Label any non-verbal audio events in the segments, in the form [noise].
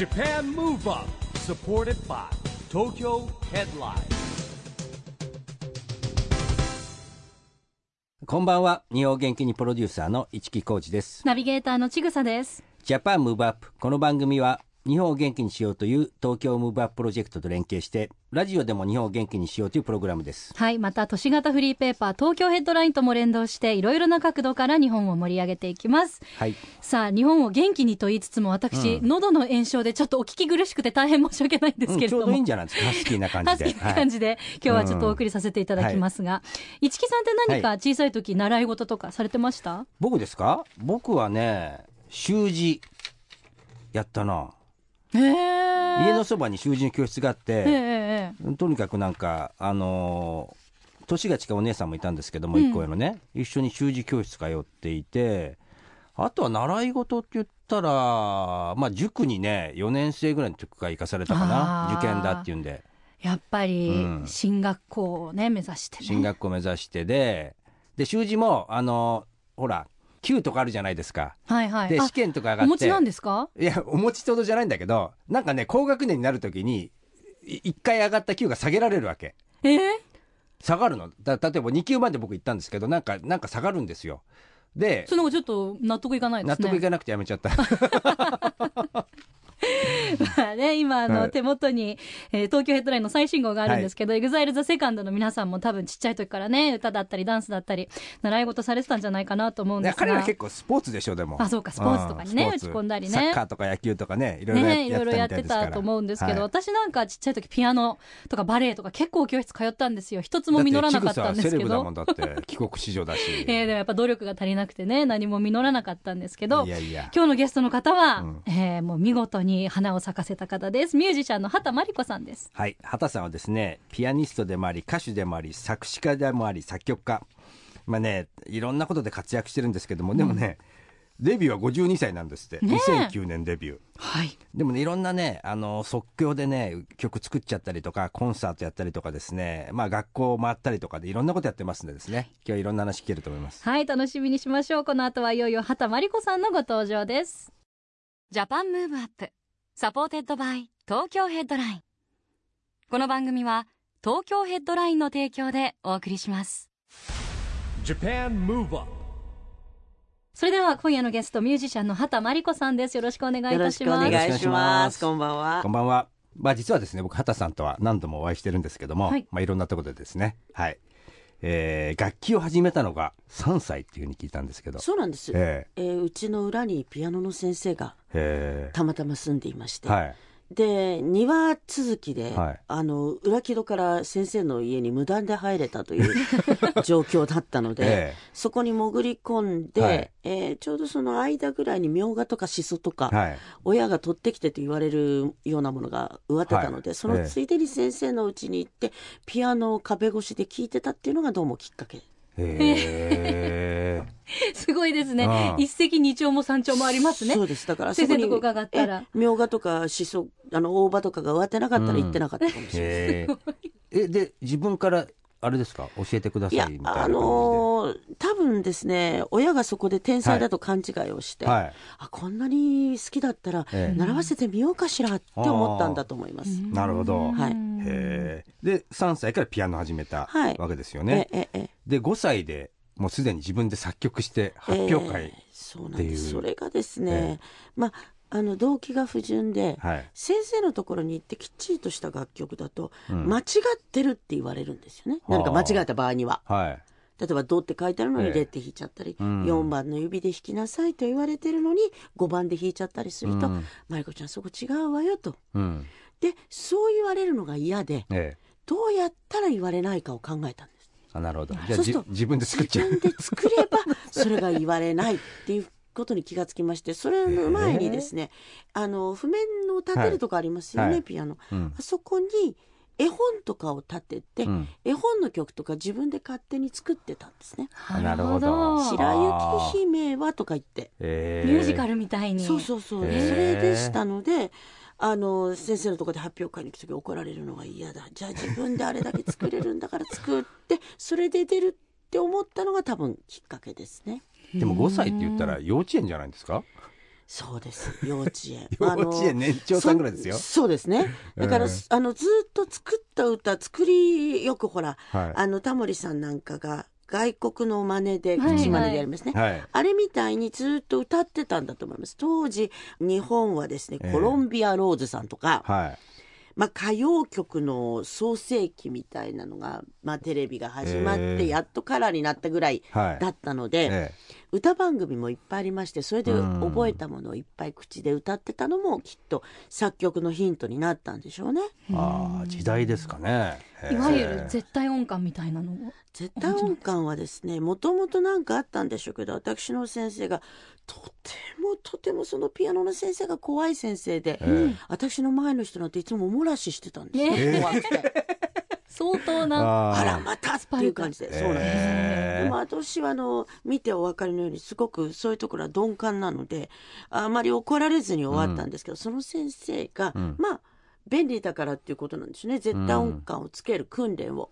Japan Move Up supported by Tokyo Headline. こんばんは。日本元気にプロデューサーの一木広治です。ナビゲーターのちぐさです。 Japan Move Up この番組は日本を元気にしようという東京 Move Up プロジェクトと連携してラジオでも日本を元気にしようというプログラムです。はい。また、都市型フリーペーパー、東京ヘッドラインとも連動して、いろいろな角度から日本を盛り上げていきます。はい。さあ、日本を元気にと言いつつも、私、うん。喉の炎症でちょっとお聞き苦しくて大変申し訳ないんですけれども。うんちょうどいいんじゃないですか？ハスキーな感ハじで。[laughs] スキーな感じで、今日はちょっとお送りさせていただきますが、市木さんって何か小さい時、習い事とかされてました？僕ですか？僕はね習字やったな。家のそばに習字の教室があっええて、ええとにかくなんかあのー年が近いお姉さんもいたんですけども、一個上のね一緒に習字教室通っていてあとは習い事って言ったらまあ塾にね4年生ぐらいの時から行かされたかな受験だっていうんで。やっぱりうん、進学校をね、目指してね。進学校目指してでで習字もあのーほら級とかあるじゃないですか。はいはい。あで試験とか上がって。お持ちなんですか？いやお持ちほどじゃないんだけどなんかね高学年になる時に1回上がった級が下げられるわけ。ええ下がるの。だ例えば2級まで僕行ったんですけどなんかなんか下がるんですよ。でその後ちょっと納得いかないですね。納得いかなくてやめちゃった [laughs] [laughs] まあね、今あの、はい。手元に、えー東京ヘッドラインの最新号があるんですけど、EXILE THE SECOND の皆さんも多分ちっちゃい時からね、歌だったりダンスだったり、習い事されてたんじゃないかなと思うんですが。彼ら結構スポーツでしょでも。あそうかスポーツとかにね打ち込んだりね。サッカーとか野球とかねいろいろね、いろいろややってたと思うんですけど、はい。私なんかちっちゃい時ピアノとかバレエとか結構教室通ったんですよ。一つも実らなかったんですけど。だって [laughs] 帰国子女だし。[laughs] えー、でもやっぱ努力が足りなくてね、何も実らなかったんですけどい、やいや。今日のゲストの方は、うん。えーもう見事に花を咲かせた方です。ミュージシャンの畑真理子さんです。はい畑さんはですねピアニストでもあり歌手でもあり作詞家でもあり作曲家まあねいろんなことで活躍してるんですけども、でもねデビューは52歳なんですって、ね2009年デビューはい。でもねいろんなねあの即興でね曲作っちゃったりとかコンサートやったりとかですねまあ学校回ったりとかでいろんなことやってますんでですね今日はいろんな話聞けると思いますはい、楽しみにしましょう。この後はいよいよ畑真理子さんのご登場です。 Japan Move Up、supported by 東京ヘッドライン。この番組は東京ヘッドラインの提供でお送りします。Japan Move Up それでは今夜のゲストミュージシャンの畑真理子さんです。よろしくお願いいよろしくおたします。願いします。よこんばんはこん。ばんはまあ実はですね僕畑さんとは何度もお会いしてるんですけども、はいいまあ、いろんなところでですねはい、えー楽器を始めたのが3歳っていうふうに聞いたんですけど。そうなんです。ええ。ーうちの裏にピアノの先生がええ。たまたま住んでいまして、ーはいで庭続きで、はい。あの裏木戸から先生の家に無断で入れたという [laughs] 状況だったので、えそこに潜り込んで、はい。えーちょうどその間ぐらいにみょうがとかしそとか、えはい。親が取ってきてと言われるようなものが植わってたので、はい。そのついでに先生の家に行ってピアノを壁越しで聴いてたっていうのがどうもきっかけええ [laughs] すごいですね。ああ。一石二鳥も三鳥もありますね。そ。うです。だから先生のとこ伺ったら。えみょうがとかしそあの大葉とかが植わってなかったら行ってなかったかもしれない、えええで自分からあれですか？教えてくださいみたいな感じで。あのー多分ですね親がそこで天才だと勘違いをして、はい。あこんなに好きだったらええ。習わせてみようかしらって思ったんだと思います。なるほど。はい。へえで3歳からピアノ始めたはい。わけですよね、ええええで5歳でもうすでに自分で作曲して発表会、ええそうなんっていう。ですそれがですね、え。まああの動機が不純で、はい。先生のところに行ってきっちりとした楽曲だと、うん。間違ってるって言われるんですよね。はあ。何か間違えた場合には。はい。例えば「ド」って書いてあるのええ。に「レ」って弾いちゃったり、うん。4番の指で弾きなさいと言われてるのに5番で弾いちゃったりするとうん「マリコちゃんそこ違うわよ」と。うん。でそう言われるのが嫌でええ。どうやったら言われないかを考えたんです。あなるほど。じゃあそうするとじ自分で作っちゃう。自分で作ればそれが言われないっていうことに気がつきましてそれの前にですねあの譜面を立てるとこありますよね、はいピアノ。うんあそこに絵本とかを立てて、うん絵本の曲とか自分で勝手に作ってたんですね。なるほど白雪姫はとか言って。ええミュージカルみたいに。そうそうそう。へーそれでしたので、あの、先生のところで発表会に行くとき怒られるのが嫌だ。じゃあ自分であれだけ作れるんだから作って、それで出るって思ったのが多分きっかけですね。でも5歳って言ったら幼稚園じゃないですか？そうです幼稚園。[laughs] 幼稚園年長さんぐらいですよ。そそうですね。[laughs] だから、うんあのずっと作った歌作りよくほら、はい。あのタモリさんなんかが外国の真似ではい口真似でやりますね、はい。あれみたいにずっと歌ってたんだと思います。当時日本はですねええ。コロンビアローズさんとか、はい。まあ、歌謡曲の創世期みたいなのが、まあ、テレビが始まっええ。てやっとカラーになったぐらいはい。だったので、え歌番組もいっぱいありましてそれでうん。覚えたものをいっぱい口で歌ってたのもきっと作曲のヒントになったんでしょうね。えああ時代ですかね。いわゆるええ絶対音感みたいなのを。絶対音感はですねもともと何かあったんでしょうけど私の先生がとてもとてもそのピアノの先生が怖い先生で、え私の前の人なんていつもおもらししてたんですよ、え。怖くて。相当なあらまたっていう感じで、そうなんです。ええでも私はあの見てお分かりのようにすごくそういうところは鈍感なのであまり怒られずに終わったんですけど、その先生が、うん。まあ便利だからっていうことなんですね。絶対音感をつける訓練を、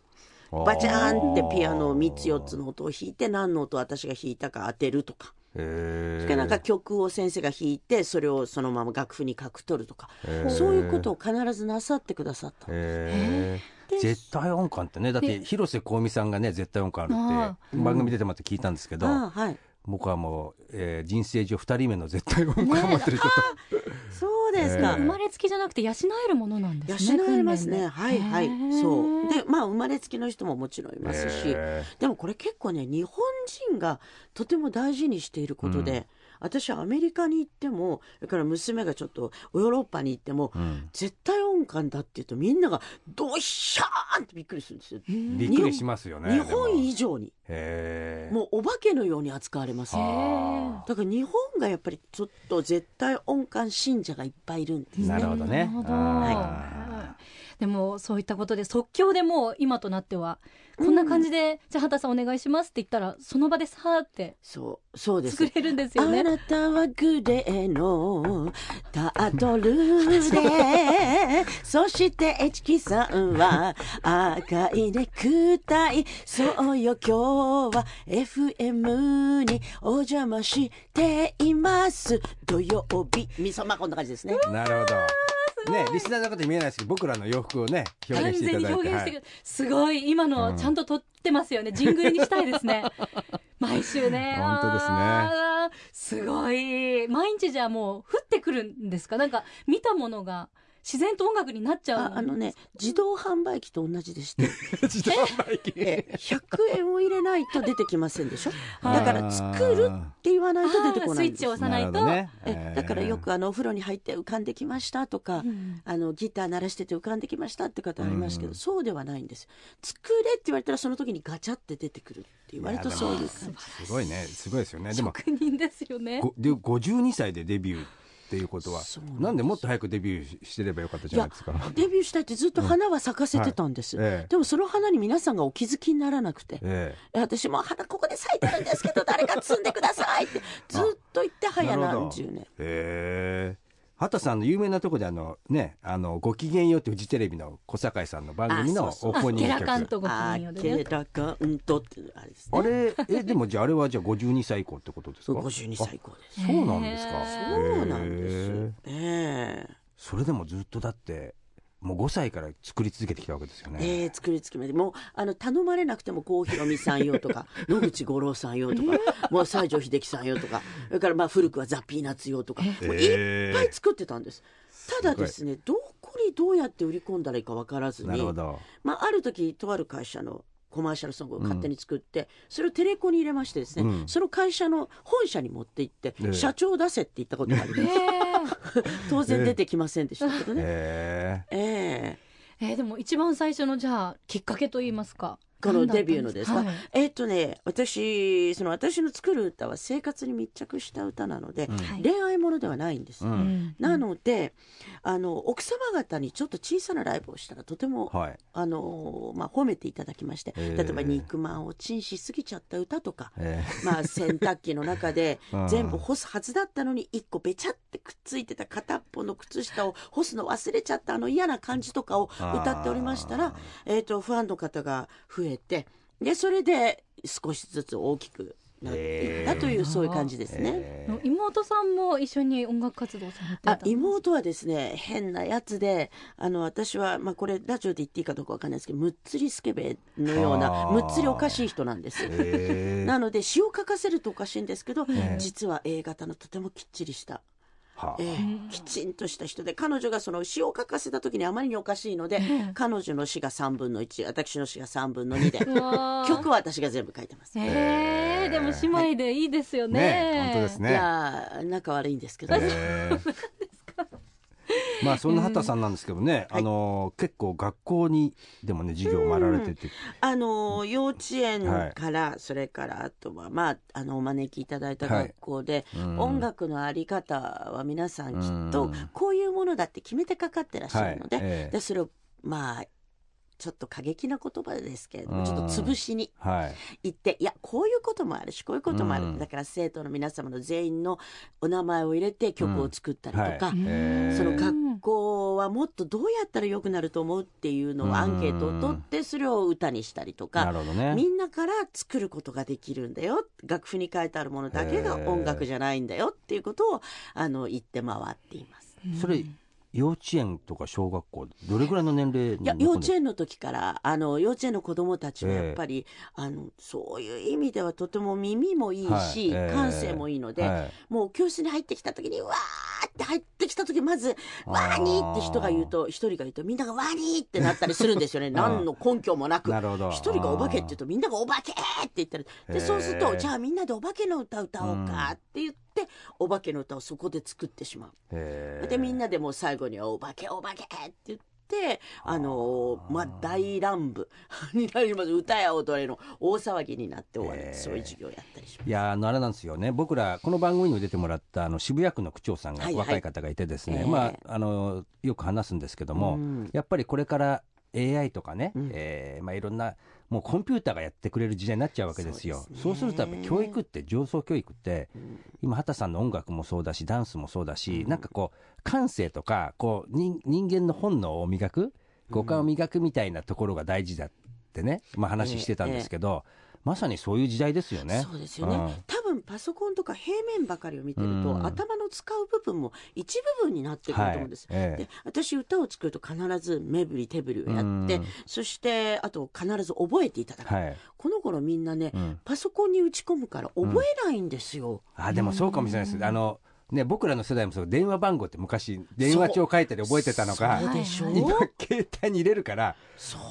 バチャーンってピアノ3つ4つの音を弾いて何の音私が弾いたか当てるとか、ええそれからなんか曲を先生が弾いてそれをそのまま楽譜に書く取るとか、ええそういうことを必ずなさってくださった。ええ絶対音感ってね。だってで広瀬香美さんがね絶対音感あるあって番組出てもらって聞いたんですけど、はい僕はもう、えー人生上2人目の絶対音感を持ってる人と、そうですか、ええ生まれつきじゃなくて養えるものなんですね。養えますね。はいはい。そう。で、まあ生まれつきの人ももちろんいますし、えでもこれ結構ね、日本人がとても大事にしていることで、私はアメリカに行っても、それから娘がちょっとヨーロッパに行っても、うん。絶対音感だって言うとみんながドイシャーンってびっくりするんですよ。びっくりしますよね日本以上上に、もうお化けのように扱われます。あ。だから日本がやっぱりちょっと絶対音感信者がいっぱいいるんですね。ーなるほどね。なるほど。あでもそういったことで即興でもう今となってはこんな感じで、じゃあ畑さんお願いしますって言ったらその場でさーってそう、そうです。作れるんですよあね。なたはグレーのタートルで、[laughs] そしてエチキさんは赤いネクタイ。そうよ、今日は FM にお邪魔しています。土曜日、みそ、まあこんな感じですね。なるほどねリスナーの方に見えないですけど僕らの洋服をね表完現していただいて表現してくる、すごい。今うん。のちゃんと撮ってますよね、ジングルにしたいですね。[laughs] 毎週ね。本当ですね。すごい。毎日じゃあもう降ってくるんですか？なんか見たものが自然と音楽になっちゃうああのね、自動販売機と同じでして、[laughs] 自動販売機。ええ100円を入れないと出てきませんでしょ？はい。だから作るって言わないと出てこないんですあー。スイッチを押さないと、ね。えだからよくあのお風呂に入って浮かんできましたとか、うんあのギター鳴らしてて浮かんできましたって方ありますけど、うんそうではないんです作れって言われたらその時にガチャって出てくるって言われるとそういう感じすごいね。すごいですよね。でも職人ですよね。ごで52歳でデビューっていうことは。なんでもっと早くデビューしてればよかったじゃないですか。デビューしたいってずっと花は咲かせてたんです、はいええ。でもその花に皆さんがお気づきにならなくて、ええ。私も花ここで咲いてるんですけど誰か摘んでくださいってずっと言ってえ早何十年。ええ畑さんの有名なとこであのねあのごきげんようってフジテレビの小堺さんの番組のオープニングテラカン曲とごきあげんようでねけらかんとってあれですね。あれえでもじゃああれはじゃあ52歳以降ってことですか？52歳以降です。あそうなんですか。へそうなんへです。えええそれでもずっとだってもう5歳から作り続けてきたわけですよね、えー、作りつけまでもうあの頼まれなくても郷ひろみさんよとか [laughs] 野口五郎さんよとか、[laughs] もう西城秀樹さんよとかそれからまあ古くはザ・ピーナッツよとか、もういっぱい作ってたんです。ただですねどこにどうやって売り込んだらいいか分からずになるほ、ど。まあ、ある時とある会社のコマーシャルソングを勝手に作って、それをテレコに入れましてですね、うん。その会社の本社に持って行って、ええ。社長出せって言ったことがあります、[laughs] 当然出てきませんでしたけどね。ええええーでも一番最初のじゃあきっかけといいますかこのデビューのですか、はい。えーっとね私その私の作る歌は生活に密着した歌なので、はい。恋愛ものではないんです、うん。うん。なのであの奥様方にちょっと小さなライブをしたらとても、はい。あのまあ、褒めていただきまして、えー。例えば肉まんをチンしすぎちゃった歌とか、えまあ、洗濯機の中で [laughs] うん。全部干すはずだったのに一個べちゃってくっついてた片っぽの靴下を干すの忘れちゃったあの嫌な感じとかを歌っておりましたらあ、えー、とファンの方が増えてでそれで少しずつ大きくなっていったというそういう感じですね。えー。妹さんも一緒に音楽活動されてたんあです妹はですね変なやつであの私は、まあ、これラジオで言っていいかどうかわかんないですけどむっつりスケベのようなはあ。むっつりおかしい人なんです。えー。なので詩を書かせるとおかしいんですけど、ええ。実は A 型のとてもきっちりした、はあ。ええ。きちんとした人で彼女がその詩を書かせた時にあまりにおかしいので、彼女の詩が3分の1私の詩が3分の2で曲は私が全部書いてます。いえー、でも姉妹でいいですよね。ね本当ですね。やー仲悪いんですけどね。えーまあそんな畑さんなんですけどね、あの結構学校にでもね授業を回られてて、あの幼稚園から、それからあとは、まあ、あのお招きいただいた学校で、うん。音楽のあり方は皆さんきっうとん。こういうものだって決めてかかってらっしゃるので,、でそれをまあちょっと過激な言葉ですけれども、うん。ちょっと潰しにはい。言っていやこういうこともあるしこういうこともある、うん。だから生徒の皆様の全員のお名前を入れて曲を作ったりとか、はい。えー。その学校はもっとどうやったら良くなると思うっていうのをアンケートを取ってそれを歌にしたりとか。ね。みんなから作ることができるんだよ。楽譜に書いてあるものだけが音楽じゃないんだよっていうことをあの言って回っています。それ幼稚園とか小学校どれぐらいの年齢にいや幼稚園園の時からあの幼稚園の子どもたちはやっぱり、あのそういう意味ではとても耳もいいし、はい。ええ。感性もいいので、はい。もう教室に入ってきた時にわーって入ってきた時まずワー。ニーって人が言うと一人が言うとみんながワーニーってなったりするんですよね。[laughs] 何の根拠もなく。なるほど。一人がお化けって言うとみんながお化けって言ったり。でそうするとじゃあみんなでお化けの歌歌おうかって言って、お化けの歌をそこで作ってしまう。えー。でみんなでもう最後に「お化けお化け!」って言ってあのまあ大乱舞。[laughs] になります。歌や踊れの大騒ぎになって終わる、へー。そういう授業をやったりします。いやあのあれなんですよね。僕らこの番組にも出てもらったあの渋谷区の区長さんがはいはい。若い方がいてですね、ええ。まああのよく話すんですけども、うん。やっぱりこれから AI とかね、うん。えーまあ、いろんなもうコンピューターがやってくれる時代になっちゃうわけですよ。そうでするとやっぱり教育って上層教育って、今畑さんの音楽もそうだしダンスもそうだし、なんかこう感性とかこう人人間の本能を磨く五感を磨くみたいなところが大事だってね、まあ、話してたんですけど、まさにそういう時代ですよね。そうですよね、ん。多分パソコンとか平面ばかりを見てると、うん。頭の使う部分も一部分になってくると思うんです、はい。ええで私歌を作ると必ず目振り手振りをやって、うん。そしてあと必ず覚えていただく、はい。この頃みんなね、うん。パソコンに打ち込むから覚えないんですよ、あでもそうかもしれないです。あのね、僕らの世代もそう電話番号って昔電話帳書いてで覚えてたのが今携帯に入れるから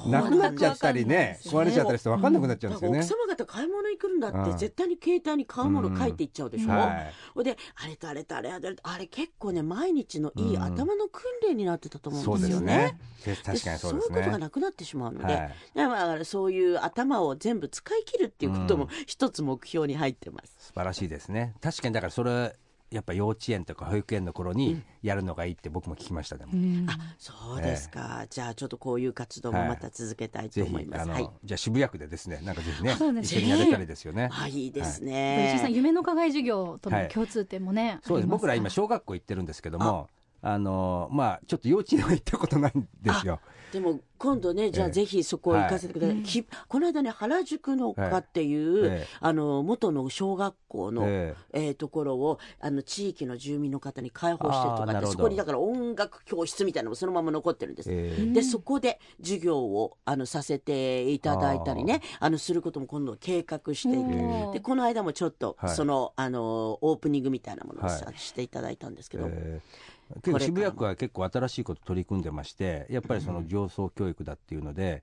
なくなっちゃったりね壊れちゃったりして分かんなくなっちゃうんですよね。だから。奥様方買い物行くんだって、うん。絶対に携帯に買うもの書いていっちゃうでしょ、はい。ほいであれとあれとあれあれとあれ結構ね毎日のいいうん。頭の訓練になってたと思そううんでよね。ですすね。で確かにそうですそういうことがね。なくなってしまうので、はい。だからそういう頭を全部使い切るっていうことも一つ目標に入ってます。素晴らしいですね。確かにだからそれやっぱ幼稚園とか保育園の頃にやるのがいいって僕も聞きましたでも。あそうですか、じゃあちょっとこういう活動もまた続けたいと思います。あの、はい。じゃあ渋谷区でですねなんかぜひねそうですね一緒にやれたらいいですよね。あいいです石井ね。さん夢の課外授業とはいの共通点もね、そうです。僕ら今小学校行ってるんですけどもあのまあちょっと幼稚園は行ったことないんですよ。でも今度ねじゃええあぜひそこ行かせてください、きこの間ね原宿の丘っていう、ええ。あの元の小学校の、ええ。ーところをあの地域の住民の方に開放してるとかってそこにだから音楽教室みたいなのもそのまま残ってるんです。ええ。でそこで授業をあのさせていただいたりねあのすることも今度計画していて。でこの間もちょっとはい。その,、あのオープニングみたいなものをさ、はい。していただいたんですけど、えー結構渋谷区は結構新しいこと取り組んでましてやっぱりその上層教育だっていうので、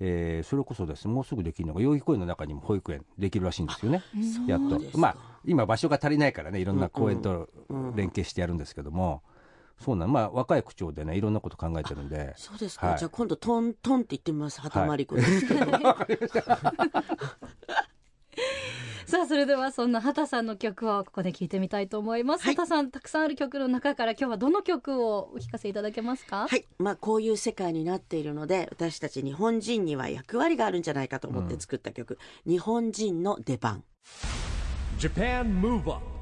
えーそれこそですねもうすぐできるのが代々木公園の中にも保育園できるらしいんですよね。やっと。まあ今場所が足りないからねいろんな公園と連携してやるんですけども、そうなんまあ若い区長でねいろんなこと考えてるんで。そうですか、はい。じゃあ今度トントンって言ってみます。畑まり子ですけど、[laughs] [laughs] さあそれではそんな畑さんの曲をここで聞いてみたいと思います、はい。畑さんたくさんある曲の中から今日はどの曲をお聞かせいただけますか？はい、まあ、こういう世界になっているので私たち日本人には役割があるんじゃないかと思って作った曲「日本人の出番」Japan Move Up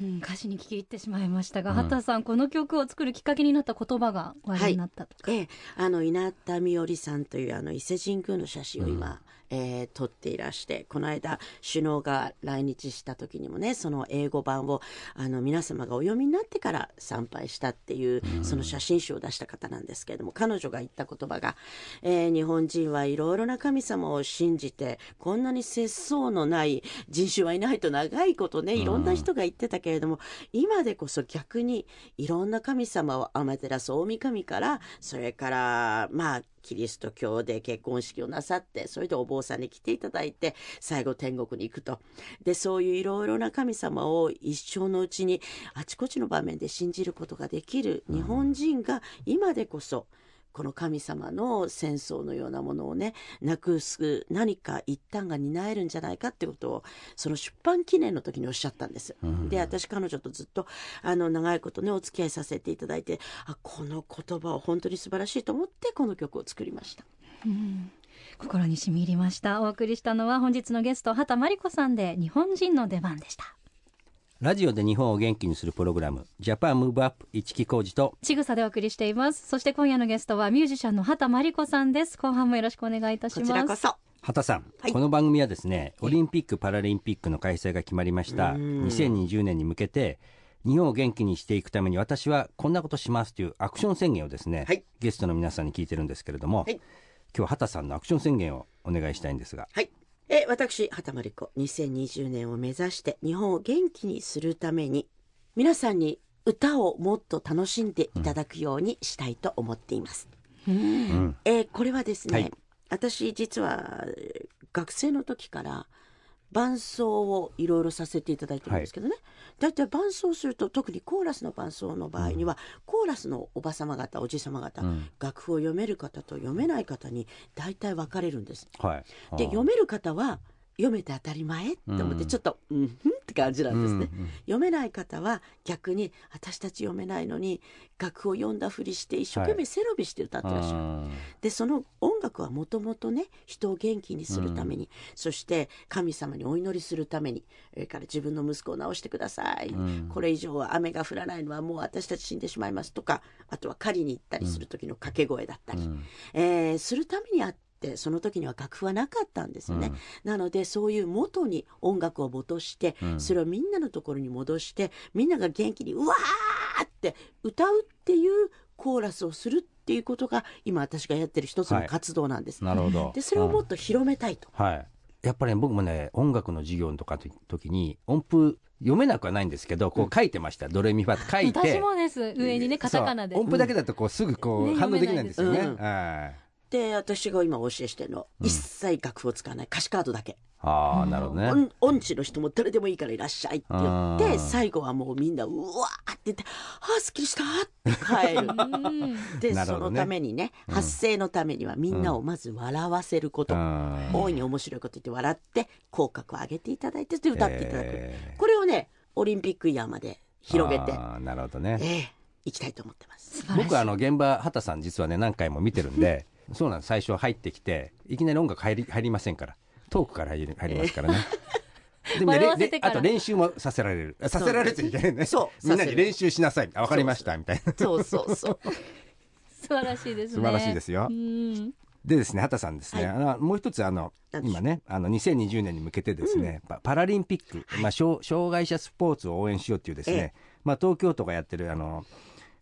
うん、歌詞に聞き入ってしまいましたが、うん。畑さんこの曲を作るきっかけになった言葉が話題になったとか、ええ、あの稲田美織さんというあの伊勢神宮の写真を今、えー撮っていらしてこの間首脳が来日した時にもねその英語版をあの皆様がお読みになってから参拝したっていう、その写真集を出した方なんですけれども彼女が言った言葉が、えー日本人はいろいろな神様を信じてこんなに節操のない人種はいないと長いことねいろんな人が言ってたけれども、今でこそ逆にいろんな神様を天照大神からそれからまあキリスト教で結婚式をなさってそれでお坊さんに来ていただいて最後天国に行くと。でそういういろいろな神様を一生のうちにあちこちの場面で信じることができる日本人が今でこそこの神様の戦争のようなものをねなくす何か一端が担えるんじゃないかってことをその出版記念の時におっしゃったんです。で私彼女とずっとあの長いことねお付き合いさせていただいてあこの言葉は本当に素晴らしいと思ってこの曲を作りました。心に染み入りましたお送りしたのは本日のゲスト畑真理子さんで日本人の出番でしたラジオで日本を元気にするプログラムジャパンムーブアップ一木工事とちぐさでお送りしています。そして今夜のゲストはミュージシャンの畑真理子さんです。後半もよろしくお願いいたしこます。ちらこそ。畑さん、はい。この番組はですねオリンピック・パラリンピックの開催が決まりました。うん。2020年に向けて日本を元気にしていくために私はこんなことしますというアクション宣言をですね、はい。ゲストの皆さんに聞いてるんですけれども、はい。今日は畑さんのアクション宣言をお願いしたいんですがはい。え、私、畑真理子、2020年を目指して日本を元気にするために、皆さんに歌をもっと楽しんでいただくようにしたいと思っています。うん。えーこれはですね、はい。私実はえー学生の時から伴奏をいろいろさせていただいてるんですけどね、大体伴奏すると特にコーラスの伴奏の場合には、コーラスのおば様方おじ様方、ん。楽譜を読める方と読めない方に大体分かれるんです。はい。で読める方は読めて当たり前って思ってうん。ちょっとうんふんって感じなんですね、うんうん読めない方は逆に私たち読めないのに楽譜を読んだふりして一生懸命背伸びして歌ってらっしゃる、うん。でその音楽はもともとね人を元気にするために、そして神様にお祈りするためにそれから自分の息子を治してください、ん。これ以上は雨が降らないのはもう私たち死んでしまいますとかあとは狩りに行ったりする時の掛け声だったり、うん。えーするためにあってその時には楽譜はなかったんですよね、なのでそういう元に音楽を戻して、うん。それをみんなのところに戻してみんなが元気にうわーって歌うっていうコーラスをするっていうことが今私がやってる一つの活動なんです、なるほど。でそれをもっと広めたいと、はい。やっぱりね、僕もね、音楽の授業とかの時に、音符読めなくはないんですけど、こう書いてました。ドレミファって。書いて。私もです。上にねカタカナで。音符だけだとこうすぐこう、ね反応できないんですよね。読めはいで私が今お教えしてるの、一切楽譜を使わない。歌詞カードだけ、ああ、なるほどね。音音痴の人も誰でもいいからいらっしゃいって言っうてん。最後はもうみんなうわーって言って「あーすっきりした!」って帰る。うん。で、そ [laughs] なるほどね。のためにね、発声のためにはみんなをまず笑わせること、うん。大いに面白いこと言って笑って口角を上げていただいてで歌っていただく、えー。これをねオリンピックイヤーまで広げて、あーなるほどね。ええ行きたいと思ってます。僕あの現場畑さん実はね何回も見てるんでそうなんです。最初入ってきていきなり音楽入り入りませんから。トークから入り入りますからね。[laughs] でもねあと練習もさせられる。あさせられちゃいけないね。そう。みんなに練習しなさい。あわかりました。みたいな。そうそうそう。素晴らしいですね。素晴らしいですよ。うん。でですね畑さんですね、はい。あのもう一つあの今ねあの2020年に向けてですね、パパラリンピック、まあ、障障害者スポーツを応援しようっていうですね、え。まあ、東京都がやってるあの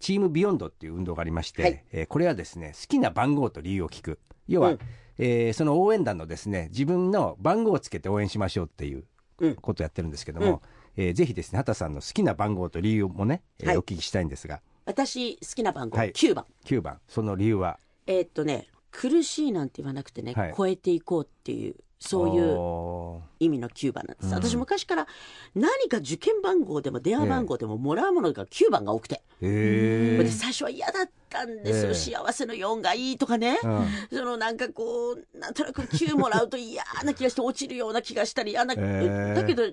チームビヨンドっていう運動がありまして、はい。えーこれはですね好きな番号と理由を聞く。要は、うん。えーその応援団のですね自分の番号をつけて応援しましょうっていううん。ことをやってるんですけども、えーぜひですね畑さんの好きな番号と理由もね、えーはい。お聞きしたいんですが。私好きな番号、はい。9番。9番。その理由は？えーっとね苦しいなんて言わなくてね、はい。超えていこうっていうそういうお意味の9番なんです、うん。私昔から何か受験番号でも電話番号でももらうものが9番が多くて、ーへー。で最初は嫌だったんです。よ、ええ。幸せの4がいいとかね、うん。そのなんかこうなんとなく9もらうと嫌な気がして落ちるような気がしたり嫌な、ええ。だけど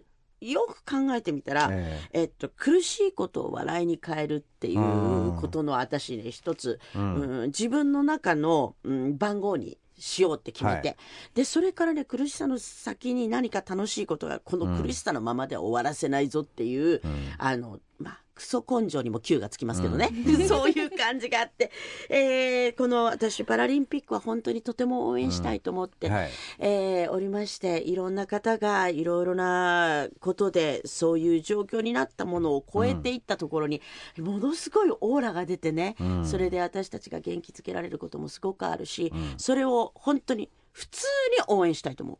よく考えてみたら、ええ。っと、苦しいことを笑いに変えるっていうことの私ね一つ、うん。うん自分の中の、うん、番号にしようって決めて、はでそれからね苦しさの先に何か楽しいことがこの苦しさのままでは終わらせないぞっていう、あのまあクソ根性にも Q がつきますけどね、[laughs] そういう感じがあって、えーこの私パラリンピックは本当にとても応援したいと思って、はい。えーおりましていろんな方がいろいろなことでそういう状況になったものを超えていったところに、ものすごいオーラが出てね、それで私たちが元気づけられることもすごくあるし、それを本当に普通に応援したいと思う。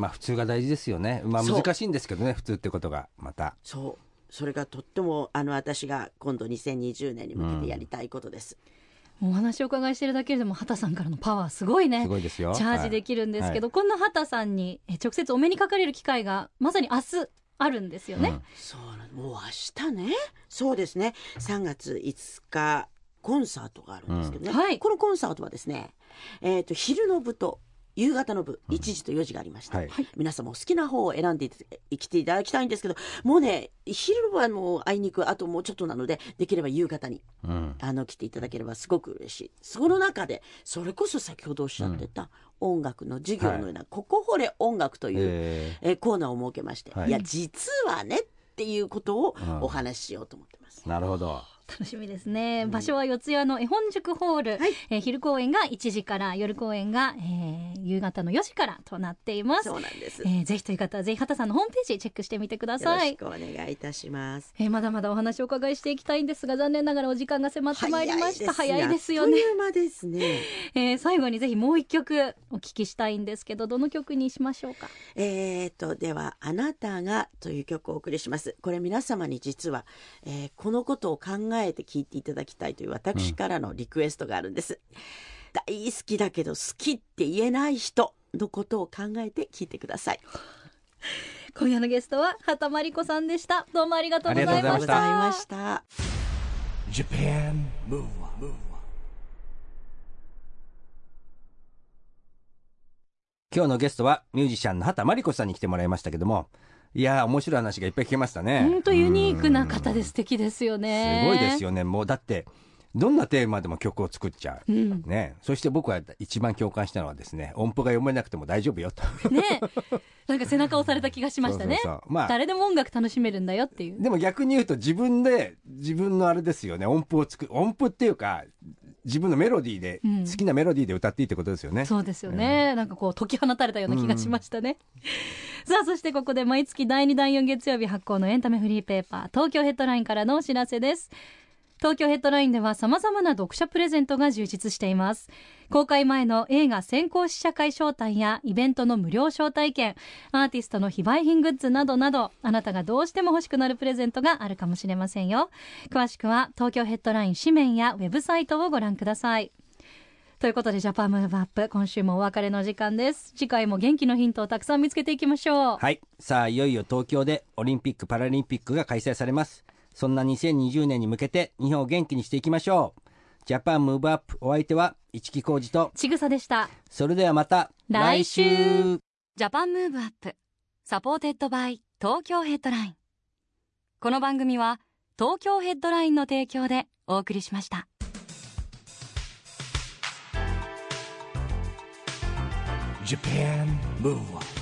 まあ普通が大事ですよね。まあ難しいんですけどね普通ってことがまた。そうそれがとってもあの私が今度2020年に向けてやりたいことです。もうお話をお伺いしてるだけでも畑さんからのパワーすごいね。すごいですよ。チャージできるんですけど、こんな畑さんにえ直接お目にかかれる機会がまさに明日あるんですよね、うん。そうなの。もう明日ね。そうですね。3月5日コンサートがあるんですけどね、うん。はい。このコンサートはですね、えー、と昼の部と夕方の部、1時と4時がありまして、はい。皆さんもお好きな方を選んでいきていただきたいんですけどもうね昼はもうあいにくあともうちょっとなのでできれば夕方にうん。あの来ていただければすごく嬉しい。その中でそれこそ先ほどおっしゃってた音楽の授業のような「ここ掘れ音楽」という、ええーコーナーを設けまして、はい。い、や実はねっていうことをうん。お話ししようと思ってます。ーなるほど楽しみですね、場所は四谷の絵本塾ホール、はい。えー昼公演が1時から夜公演が、えー夕方の4時からとなっています。そうなんです。えーぜひという方はぜひ畑さんのホームページチェックしてみてくだよろさいしくお願いいたします。えーまだまだお話をお伺いしていきたいんですが残念ながらお時間が迫ってまいりました。早いですよね。あっという間ですね。えー最後にぜひもう一曲お聞きしたいんですけどどの曲にしましょうか？えー、とでは「あなたが」という曲をお送りします。これ皆様に実は、えーこのことを考えて聴いていただきたいという私からのリクエストがあるんです、大好きだけど好きって言えない人のことを考えて聴いてください。今夜のゲストは畑真理子さんでした。どうもありがとうございありがとうごましたございました。Japan Move Up, 今日のゲストはミュージシャンの畑真理子さんに来てもらいましたけどもいやー面白い話がいっぱい聞けましたね。本当ユニークな方で素敵ですよすねごいですよね。もうだってどんなテーマでも曲を作っちゃう、うん。ね、そして僕は一番共感したのはですね音符が読めなくても大丈夫よと。ね。なんか背中押された気がしましたね。まあ。誰でも音楽楽しめるんだよっていう。でも逆に言うと自分で自分のあれですよね。音符を作る音符っていうか自分のメロディーで、うん。好きなメロディーで歌っていいってことですよね。そうですよね、なんかこう解き放たれたような気がしましたね、さあそしてここで毎月第2第4月曜日発行のエンタメフリーペーパー東京ヘッドラインからのお知らせです東京ヘッドラインでは様々な読者プレゼントが充実しています。公開前の映画先行試写会招待やイベントの無料招待券アーティストの非売品グッズなどなどあなたがどうしても欲しくなるプレゼントがあるかもしれませんよ。詳しくは東京ヘッドライン紙面やウェブサイトをご覧ください。ということで Japan Move Up 今週もお別れの時間です。次回も元気のヒントをたくさん見つけていきましょう。はい。さあいよいよ東京でオリンピック・パラリンピックが開催されます。そんな2020年に向けて日本を元気にしていきましょう。 Japan Move Up お相手は市木浩二とちぐさでした。それではまた来週。 Japan Move Up supported by 東京ヘッドライン。この番組は東京ヘッドラインの提供でお送りしました。Japan Move